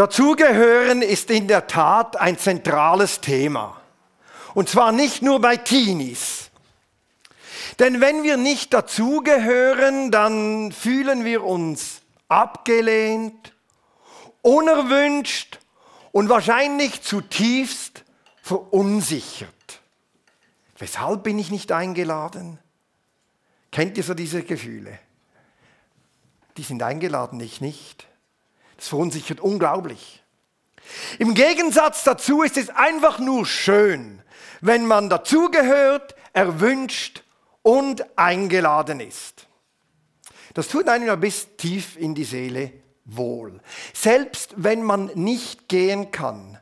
Dazugehören ist in der Tat ein zentrales Thema. Und zwar nicht nur bei Teenies. Denn wenn wir nicht dazugehören, dann fühlen wir uns abgelehnt, unerwünscht und wahrscheinlich zutiefst verunsichert. Weshalb bin ich nicht eingeladen? Kennt ihr so diese Gefühle? Die sind eingeladen, ich nicht. Das verunsichert unglaublich. Im Gegensatz dazu ist es einfach nur schön, wenn man dazugehört, erwünscht und eingeladen ist. Das tut einem bis tief in die Seele wohl. Selbst wenn man nicht gehen kann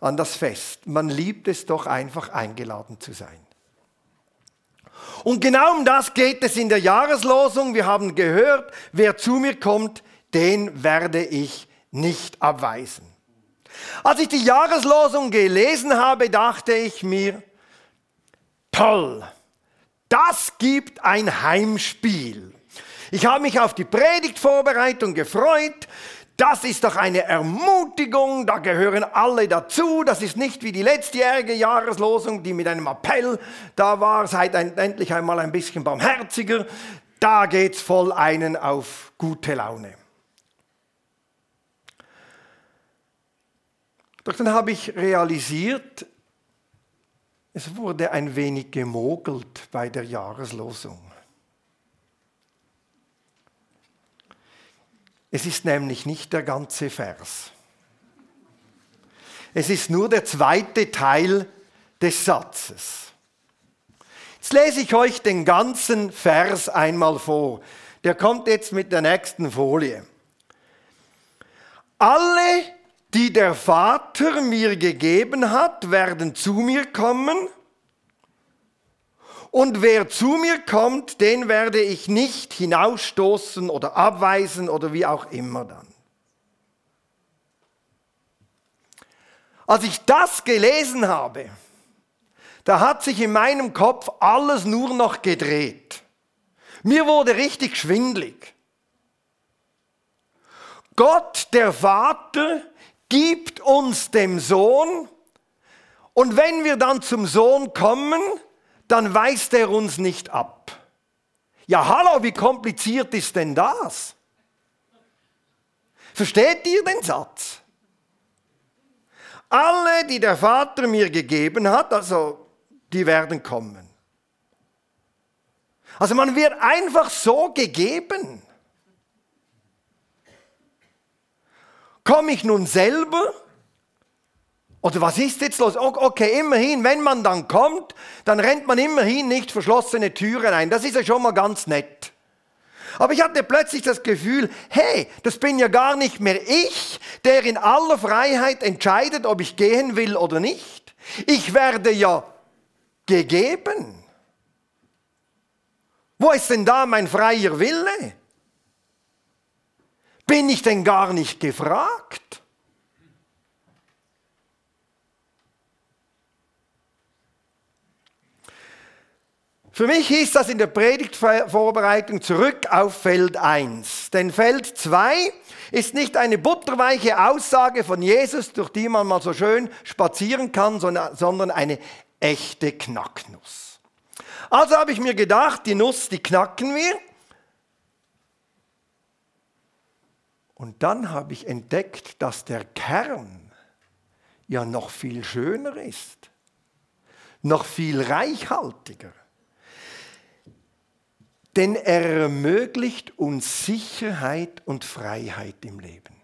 an das Fest, man liebt es doch einfach eingeladen zu sein. Und genau um das geht es in der Jahreslosung. Wir haben gehört, wer zu mir kommt, den werde ich nicht abweisen. Als ich die Jahreslosung gelesen habe, dachte ich mir, toll, das gibt ein Heimspiel. Ich habe mich auf die Predigtvorbereitung gefreut. Das ist doch eine Ermutigung, da gehören alle dazu. Das ist nicht wie die letztjährige Jahreslosung, die mit einem Appell da war, seid endlich einmal ein bisschen barmherziger. Da geht's voll einen auf gute Laune. Doch dann habe ich realisiert, es wurde ein wenig gemogelt bei der Jahreslosung. Es ist nämlich nicht der ganze Vers. Es ist nur der zweite Teil des Satzes. Jetzt lese ich euch den ganzen Vers einmal vor. Der kommt jetzt mit der nächsten Folie. Alle die der Vater mir gegeben hat, werden zu mir kommen. Und wer zu mir kommt, den werde ich nicht hinausstoßen oder abweisen oder wie auch immer dann. Als ich das gelesen habe, da hat sich in meinem Kopf alles nur noch gedreht. Mir wurde richtig schwindlig. Gott, der Vater, gibt uns dem Sohn und wenn wir dann zum Sohn kommen, dann weist er uns nicht ab. Ja, hallo, wie kompliziert ist denn das? Versteht ihr den Satz? Alle, die der Vater mir gegeben hat, also die werden kommen. Also man wird einfach so gegeben. Komme ich nun selber? Oder was ist jetzt los? Okay, immerhin, wenn man dann kommt, dann rennt man immerhin nicht verschlossene Türen ein. Das ist ja schon mal ganz nett. Aber ich hatte plötzlich das Gefühl, hey, das bin ja gar nicht mehr ich, der in aller Freiheit entscheidet, ob ich gehen will oder nicht. Ich werde ja gegeben. Wo ist denn da mein freier Wille? Bin ich denn gar nicht gefragt? Für mich hieß das in der Predigtvorbereitung zurück auf Feld 1. Denn Feld 2 ist nicht eine butterweiche Aussage von Jesus, durch die man mal so schön spazieren kann, sondern eine echte Knacknuss. Also habe ich mir gedacht, die Nuss, die knacken wir Und dann habe ich entdeckt, dass der Kern ja noch viel schöner ist, noch viel reichhaltiger. Denn er ermöglicht uns Sicherheit und Freiheit im Leben.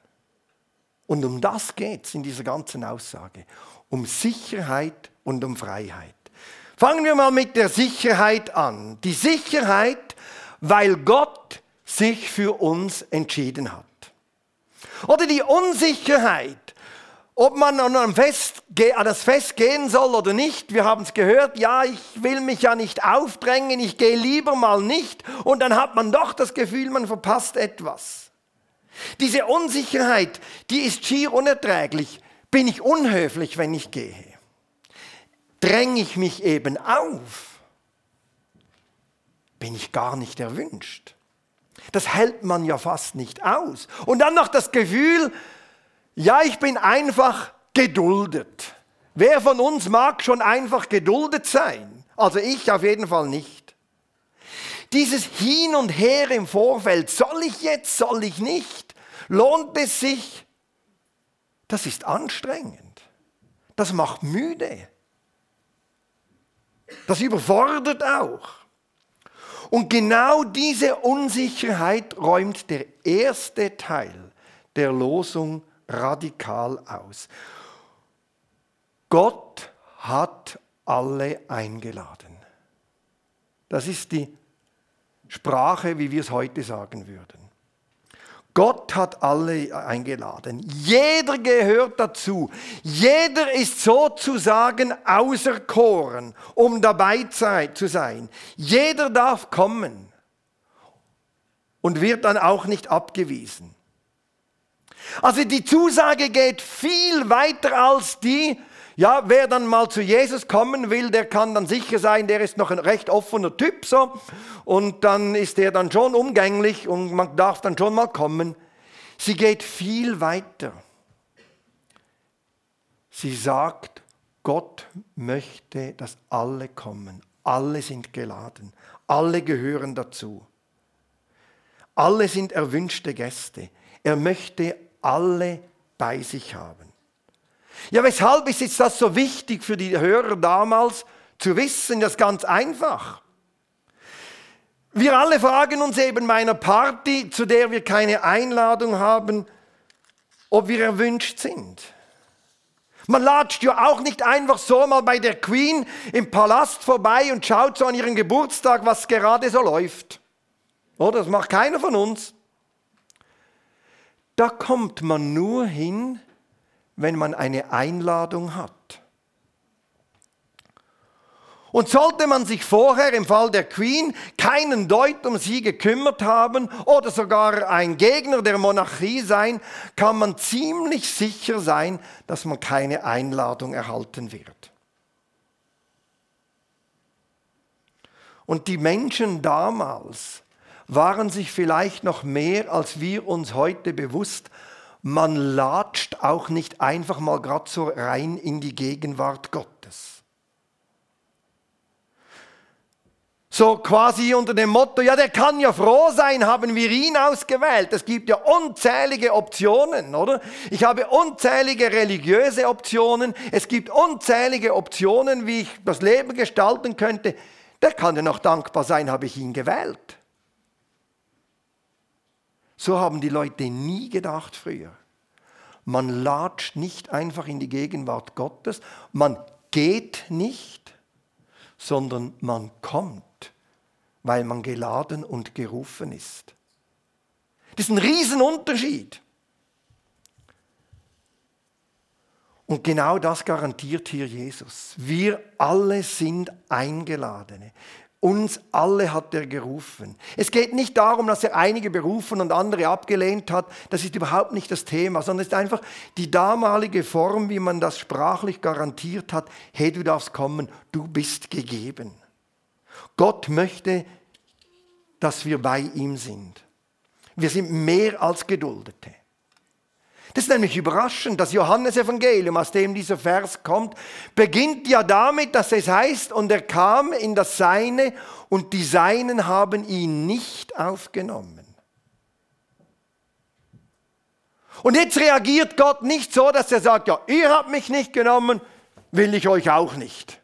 Und um das geht es in dieser ganzen Aussage. Um Sicherheit und um Freiheit. Fangen wir mal mit der Sicherheit an. Die Sicherheit, weil Gott sich für uns entschieden hat. Oder die Unsicherheit, ob man an, Fest, an das Fest gehen soll oder nicht. Wir haben es gehört, ja, ich will mich ja nicht aufdrängen, ich gehe lieber mal nicht. Und dann hat man doch das Gefühl, man verpasst etwas. Diese Unsicherheit, die ist schier unerträglich. Bin ich unhöflich, wenn ich gehe? Dränge ich mich eben auf? Bin ich gar nicht erwünscht? Das hält man ja fast nicht aus. Und dann noch das Gefühl, Ja, ich bin einfach geduldet. Wer von uns mag schon einfach geduldet sein? Also ich auf jeden Fall nicht. Dieses Hin und Her im Vorfeld, soll ich jetzt, soll ich nicht? Lohnt es sich? Das ist anstrengend. Das macht müde. Das überfordert auch. Und genau diese Unsicherheit räumt der erste Teil der Losung radikal aus. Gott hat alle eingeladen. Das ist die Sprache, wie wir es heute sagen würden. Gott hat alle eingeladen. Jeder gehört dazu. Jeder ist sozusagen auserkoren, um dabei zu sein. Jeder darf kommen und wird dann auch nicht abgewiesen. Also die Zusage geht viel weiter als die, ja, wer dann mal zu Jesus kommen will, der kann dann sicher sein, der ist noch ein recht offener Typ so und dann ist der dann schon umgänglich und man darf dann schon mal kommen. Sie geht viel weiter. Sie sagt, Gott möchte, dass alle kommen. Alle sind geladen. Alle gehören dazu. Alle sind erwünschte Gäste. Er möchte alle bei sich haben. Ja, weshalb ist jetzt das so wichtig für die Hörer damals zu wissen? Das ist ganz einfach. Wir alle fragen uns eben bei einer Party, zu der wir keine Einladung haben, ob wir erwünscht sind. Man latscht ja auch nicht einfach so mal bei der Queen im Palast vorbei und schaut so an ihren Geburtstag, was gerade so läuft. Oder? Das macht keiner von uns. Da kommt man nur hin, wenn man eine Einladung hat. Und sollte man sich vorher im Fall der Queen keinen Deut um sie gekümmert haben oder sogar ein Gegner der Monarchie sein, kann man ziemlich sicher sein, dass man keine Einladung erhalten wird. Und die Menschen damals waren sich vielleicht noch mehr, als wir uns heute bewusst man latscht auch nicht einfach mal gerade so rein in die Gegenwart Gottes. So quasi unter dem Motto, ja, der kann ja froh sein, haben wir ihn ausgewählt. Es gibt ja unzählige Optionen, oder? Ich habe unzählige religiöse Optionen. Es gibt unzählige Optionen, wie ich das Leben gestalten könnte. Der kann ja noch dankbar sein, habe ich ihn gewählt. So haben die Leute nie gedacht früher. Man latscht nicht einfach in die Gegenwart Gottes, man geht nicht, sondern man kommt, weil man geladen und gerufen ist. Das ist ein Riesenunterschied. Und genau das garantiert hier Jesus. Wir alle sind Eingeladene. Uns alle hat er gerufen. Es geht nicht darum, dass er einige berufen und andere abgelehnt hat. Das ist überhaupt nicht das Thema, sondern es ist einfach die damalige Form, wie man das sprachlich garantiert hat. Hey, du darfst kommen, du bist gegeben. Gott möchte, dass wir bei ihm sind. Wir sind mehr als Geduldete. Das ist nämlich überraschend. Das Johannesevangelium, aus dem dieser Vers kommt, beginnt ja damit, dass es heißt, und er kam in das Seine und die Seinen haben ihn nicht aufgenommen. Und jetzt reagiert Gott nicht so, dass er sagt, ja, ihr habt mich nicht genommen, will ich euch auch nicht.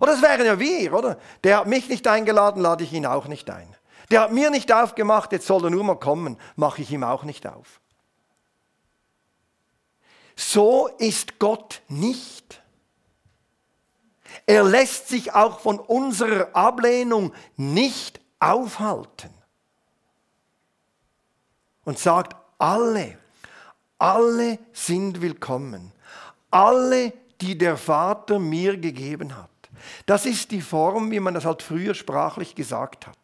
Oder das wären ja wir, oder? Der hat mich nicht eingeladen, lade ich ihn auch nicht ein. Der hat mir nicht aufgemacht, jetzt soll er nur mal kommen, mache ich ihm auch nicht auf. So ist Gott nicht. Er lässt sich auch von unserer Ablehnung nicht aufhalten. Und sagt, alle, alle sind willkommen. Alle, die der Vater mir gegeben hat. Das ist die Form, wie man das halt früher sprachlich gesagt hat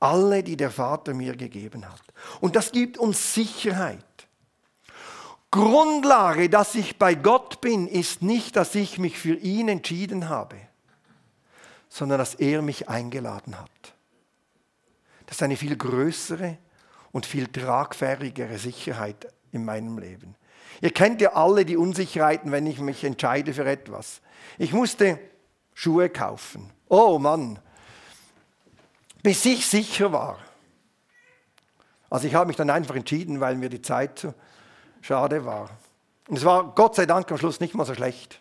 alle, die der Vater mir gegeben hat. Und das gibt uns Sicherheit. Grundlage, dass ich bei Gott bin, ist nicht, dass ich mich für ihn entschieden habe, sondern dass er mich eingeladen hat. Das ist eine viel größere und viel tragfähigere Sicherheit in meinem Leben. Ihr kennt ja alle die Unsicherheiten, wenn ich mich entscheide für etwas. Ich musste Schuhe kaufen. Oh Mann, bis ich sicher war. Also ich habe mich dann einfach entschieden, weil mir die Zeit schade war. Und es war Gott sei Dank am Schluss nicht mal so schlecht.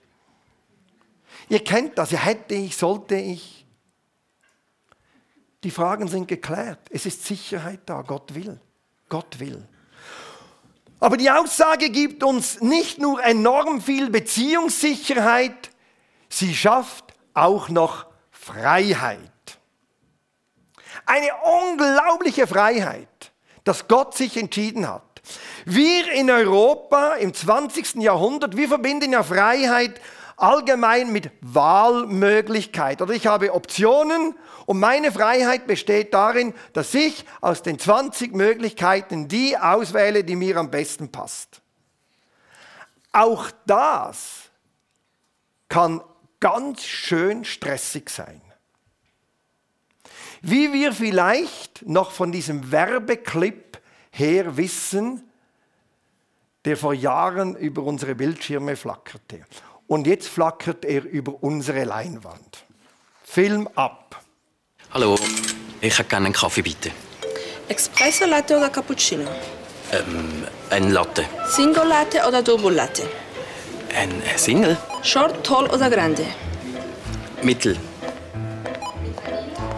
Ihr kennt das, ja hätte ich, sollte ich. Die Fragen sind geklärt. Es ist Sicherheit da. Gott will. Gott will. Aber die Aussage gibt uns nicht nur enorm viel Beziehungssicherheit, sie schafft auch noch Freiheit. Eine unglaubliche Freiheit, dass Gott sich entschieden hat. Wir in Europa im 20. Jahrhundert, wir verbinden ja Freiheit allgemein mit Wahlmöglichkeit. Oder ich habe Optionen und meine Freiheit besteht darin, dass ich aus den 20 Möglichkeiten die auswähle, die mir am besten passt. Auch das kann ganz schön stressig sein. Wie wir vielleicht noch von diesem Werbeclip her wissen, der vor Jahren über unsere Bildschirme flackerte. Und jetzt flackert er über unsere Leinwand. Film ab. Hallo, ich hätte gerne einen Kaffee, bitte. Espresso Latte oder Cappuccino? Ähm, ein Latte. Single Latte oder Double Latte? Ein Single? Short, Tall oder Grande? Mittel.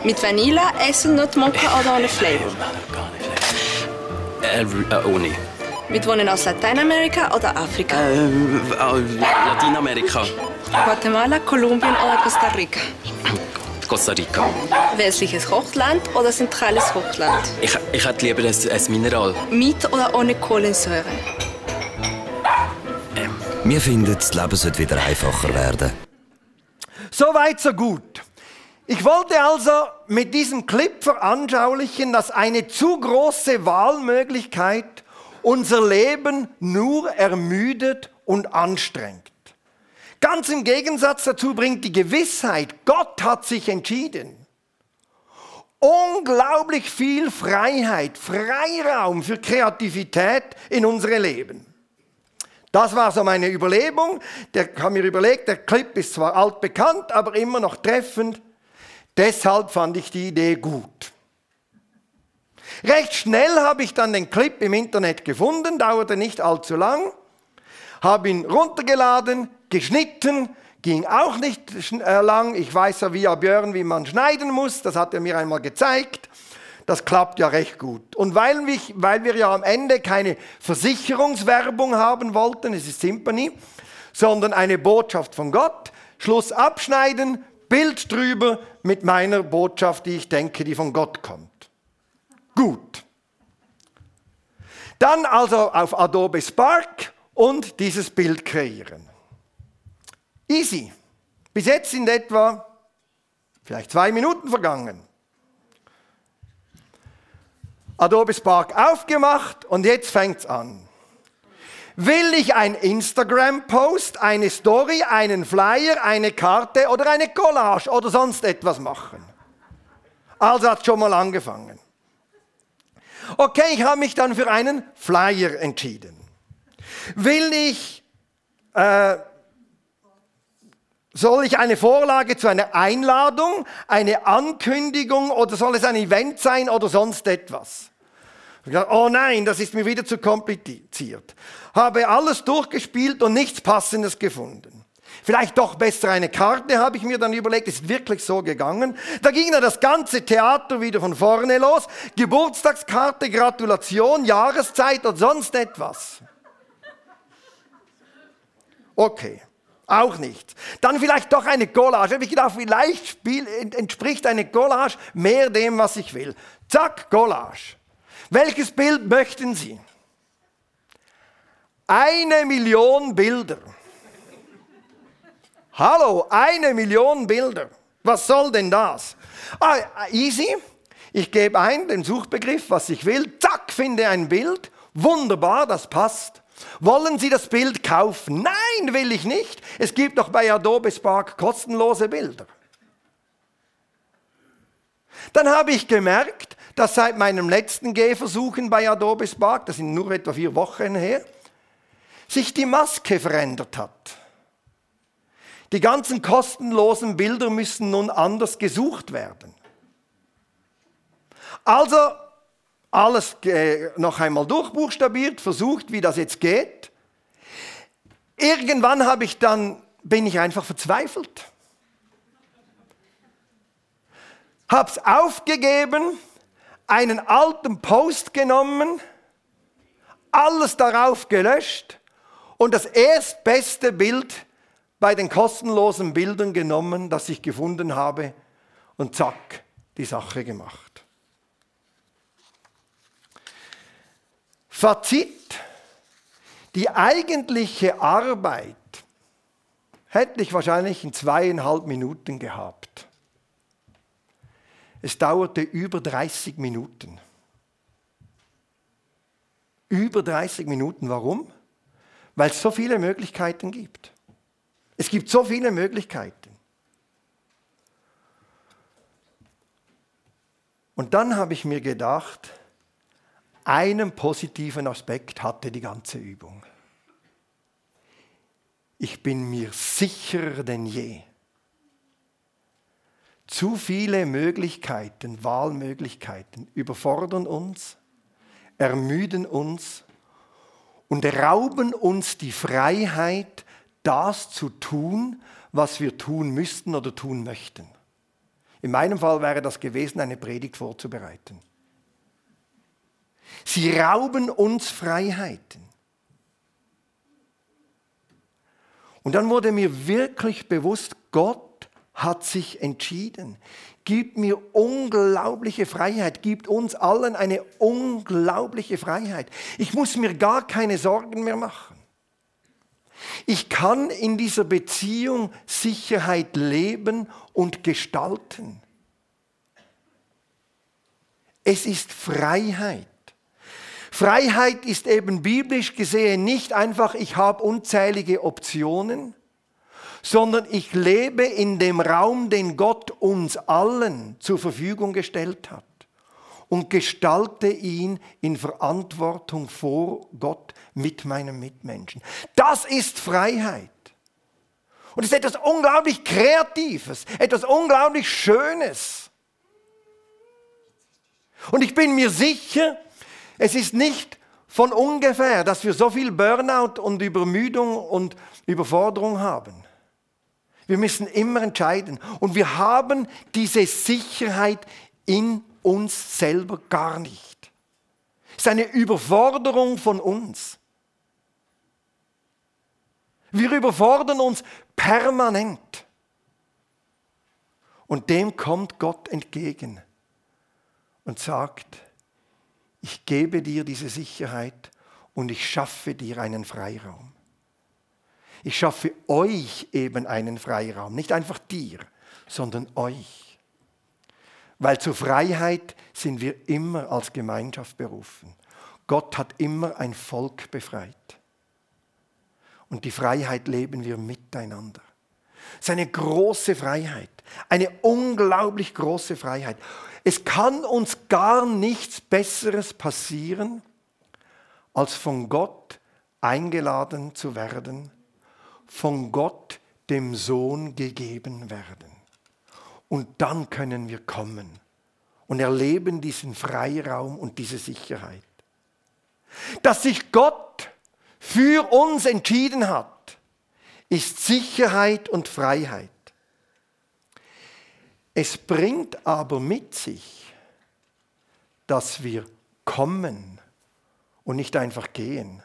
Mit Vanilla, Hazelnut Mocha oder ohne Flavor? Äh, äh, ohne. Mit Wohnen aus Lateinamerika oder Afrika? Äh, äh, Lateinamerika. Guatemala, Kolumbien oder Costa Rica? Costa Rica. Westliches Hochland oder zentrales Hochland? Ich, ich hätte lieber ein, ein Mineral. Mit oder ohne Kohlensäure? Wir finden, das Leben sollte wieder einfacher werden. So weit, so gut. Ich wollte also mit diesem Clip veranschaulichen, dass eine zu große Wahlmöglichkeit unser Leben nur ermüdet und anstrengt. Ganz im Gegensatz dazu bringt die Gewissheit, Gott hat sich entschieden. Unglaublich viel Freiheit, Freiraum für Kreativität in unsere Leben. Das war so meine Überlegung. Der haben mir überlegt, der Clip ist zwar altbekannt, aber immer noch treffend. Deshalb fand ich die Idee gut. Recht schnell habe ich dann den Clip im Internet gefunden, dauerte nicht allzu lang, habe ihn runtergeladen, geschnitten, ging auch nicht äh, lang. Ich weiß ja via Björn, wie man schneiden muss, das hat er mir einmal gezeigt. Das klappt ja recht gut. Und weil, mich, weil wir ja am Ende keine Versicherungswerbung haben wollten, es ist Symphony, sondern eine Botschaft von Gott, Schluss abschneiden, Bild drüber mit meiner Botschaft, die ich denke, die von Gott kommt. Gut. Dann also auf Adobe Spark und dieses Bild kreieren. Easy. Bis jetzt sind etwa vielleicht zwei Minuten vergangen. Adobe Spark aufgemacht und jetzt fängt's an. Will ich ein Instagram-Post, eine Story, einen Flyer, eine Karte oder eine Collage oder sonst etwas machen? Also hat schon mal angefangen. Okay, ich habe mich dann für einen Flyer entschieden. Will ich, äh, soll ich eine Vorlage zu einer Einladung, eine Ankündigung oder soll es ein Event sein oder sonst etwas? Oh nein, das ist mir wieder zu kompliziert. Habe alles durchgespielt und nichts Passendes gefunden. Vielleicht doch besser eine Karte, habe ich mir dann überlegt. Ist wirklich so gegangen. Da ging dann das ganze Theater wieder von vorne los. Geburtstagskarte, Gratulation, Jahreszeit und sonst etwas. Okay. Auch nicht. Dann vielleicht doch eine Collage. Habe ich gedacht, vielleicht entspricht eine Collage mehr dem, was ich will. Zack, Collage. Welches Bild möchten Sie? Eine Million Bilder. Hallo, eine Million Bilder. Was soll denn das? Ah, easy. Ich gebe ein den Suchbegriff, was ich will. Zack, finde ein Bild. Wunderbar, das passt. Wollen Sie das Bild kaufen? Nein, will ich nicht. Es gibt doch bei Adobe Spark kostenlose Bilder. Dann habe ich gemerkt, dass seit meinem letzten Gehversuchen bei Adobe Spark, das sind nur etwa vier Wochen her, sich die Maske verändert hat. Die ganzen kostenlosen Bilder müssen nun anders gesucht werden. Also alles äh, noch einmal durchbuchstabiert, versucht, wie das jetzt geht. Irgendwann habe ich dann, bin ich einfach verzweifelt. Hab's aufgegeben, einen alten Post genommen, alles darauf gelöscht und das erstbeste Bild bei den kostenlosen Bildern genommen, das ich gefunden habe und zack, die Sache gemacht. Fazit, die eigentliche Arbeit hätte ich wahrscheinlich in zweieinhalb Minuten gehabt. Es dauerte über 30 Minuten. Über 30 Minuten. Warum? Weil es so viele Möglichkeiten gibt. Es gibt so viele Möglichkeiten. Und dann habe ich mir gedacht, einen positiven Aspekt hatte die ganze Übung. Ich bin mir sicherer denn je. Zu viele Möglichkeiten, Wahlmöglichkeiten überfordern uns, ermüden uns und rauben uns die Freiheit, das zu tun, was wir tun müssten oder tun möchten. In meinem Fall wäre das gewesen, eine Predigt vorzubereiten. Sie rauben uns Freiheiten. Und dann wurde mir wirklich bewusst, Gott hat sich entschieden, gibt mir unglaubliche Freiheit, gibt uns allen eine unglaubliche Freiheit. Ich muss mir gar keine Sorgen mehr machen. Ich kann in dieser Beziehung Sicherheit leben und gestalten. Es ist Freiheit. Freiheit ist eben biblisch gesehen nicht einfach, ich habe unzählige Optionen, sondern ich lebe in dem Raum, den Gott uns allen zur Verfügung gestellt hat und gestalte ihn in Verantwortung vor Gott mit meinem Mitmenschen. Das ist Freiheit. Und es ist etwas unglaublich Kreatives, etwas unglaublich Schönes. Und ich bin mir sicher, es ist nicht von ungefähr, dass wir so viel Burnout und Übermüdung und Überforderung haben. Wir müssen immer entscheiden. Und wir haben diese Sicherheit in uns selber gar nicht. Es ist eine Überforderung von uns. Wir überfordern uns permanent. Und dem kommt Gott entgegen und sagt, ich gebe dir diese Sicherheit und ich schaffe dir einen Freiraum. Ich schaffe euch eben einen Freiraum, nicht einfach dir, sondern euch. Weil zur Freiheit sind wir immer als Gemeinschaft berufen. Gott hat immer ein Volk befreit. Und die Freiheit leben wir miteinander. Es ist eine große Freiheit, eine unglaublich große Freiheit. Es kann uns gar nichts Besseres passieren, als von Gott eingeladen zu werden, von Gott dem Sohn gegeben werden. Und dann können wir kommen und erleben diesen Freiraum und diese Sicherheit. Dass sich Gott für uns entschieden hat, ist Sicherheit und Freiheit. Es bringt aber mit sich, dass wir kommen und nicht einfach gehen.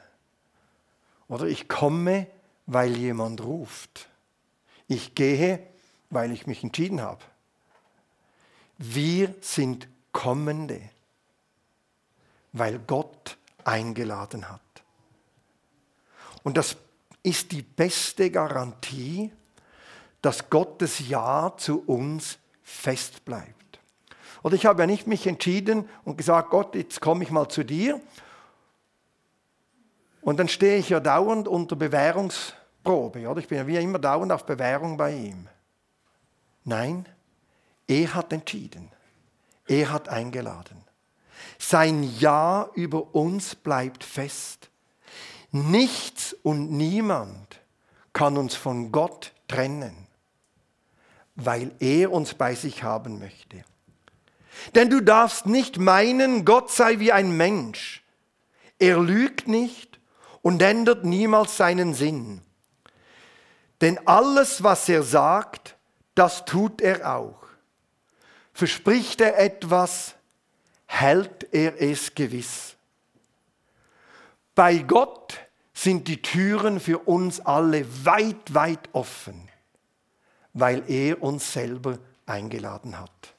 Oder ich komme, weil jemand ruft. Ich gehe, weil ich mich entschieden habe. Wir sind Kommende, weil Gott eingeladen hat. Und das ist die beste Garantie, dass Gottes Ja zu uns fest bleibt. Oder ich habe ja nicht mich entschieden und gesagt, Gott, jetzt komme ich mal zu dir. Und dann stehe ich ja dauernd unter Bewährungsprobe. Oder? Ich bin ja wie immer dauernd auf Bewährung bei ihm. Nein, er hat entschieden. Er hat eingeladen. Sein Ja über uns bleibt fest. Nichts und niemand kann uns von Gott trennen, weil er uns bei sich haben möchte. Denn du darfst nicht meinen, Gott sei wie ein Mensch. Er lügt nicht und ändert niemals seinen Sinn. Denn alles, was er sagt, das tut er auch. Verspricht er etwas, hält er es gewiss. Bei Gott sind die Türen für uns alle weit, weit offen, weil er uns selber eingeladen hat.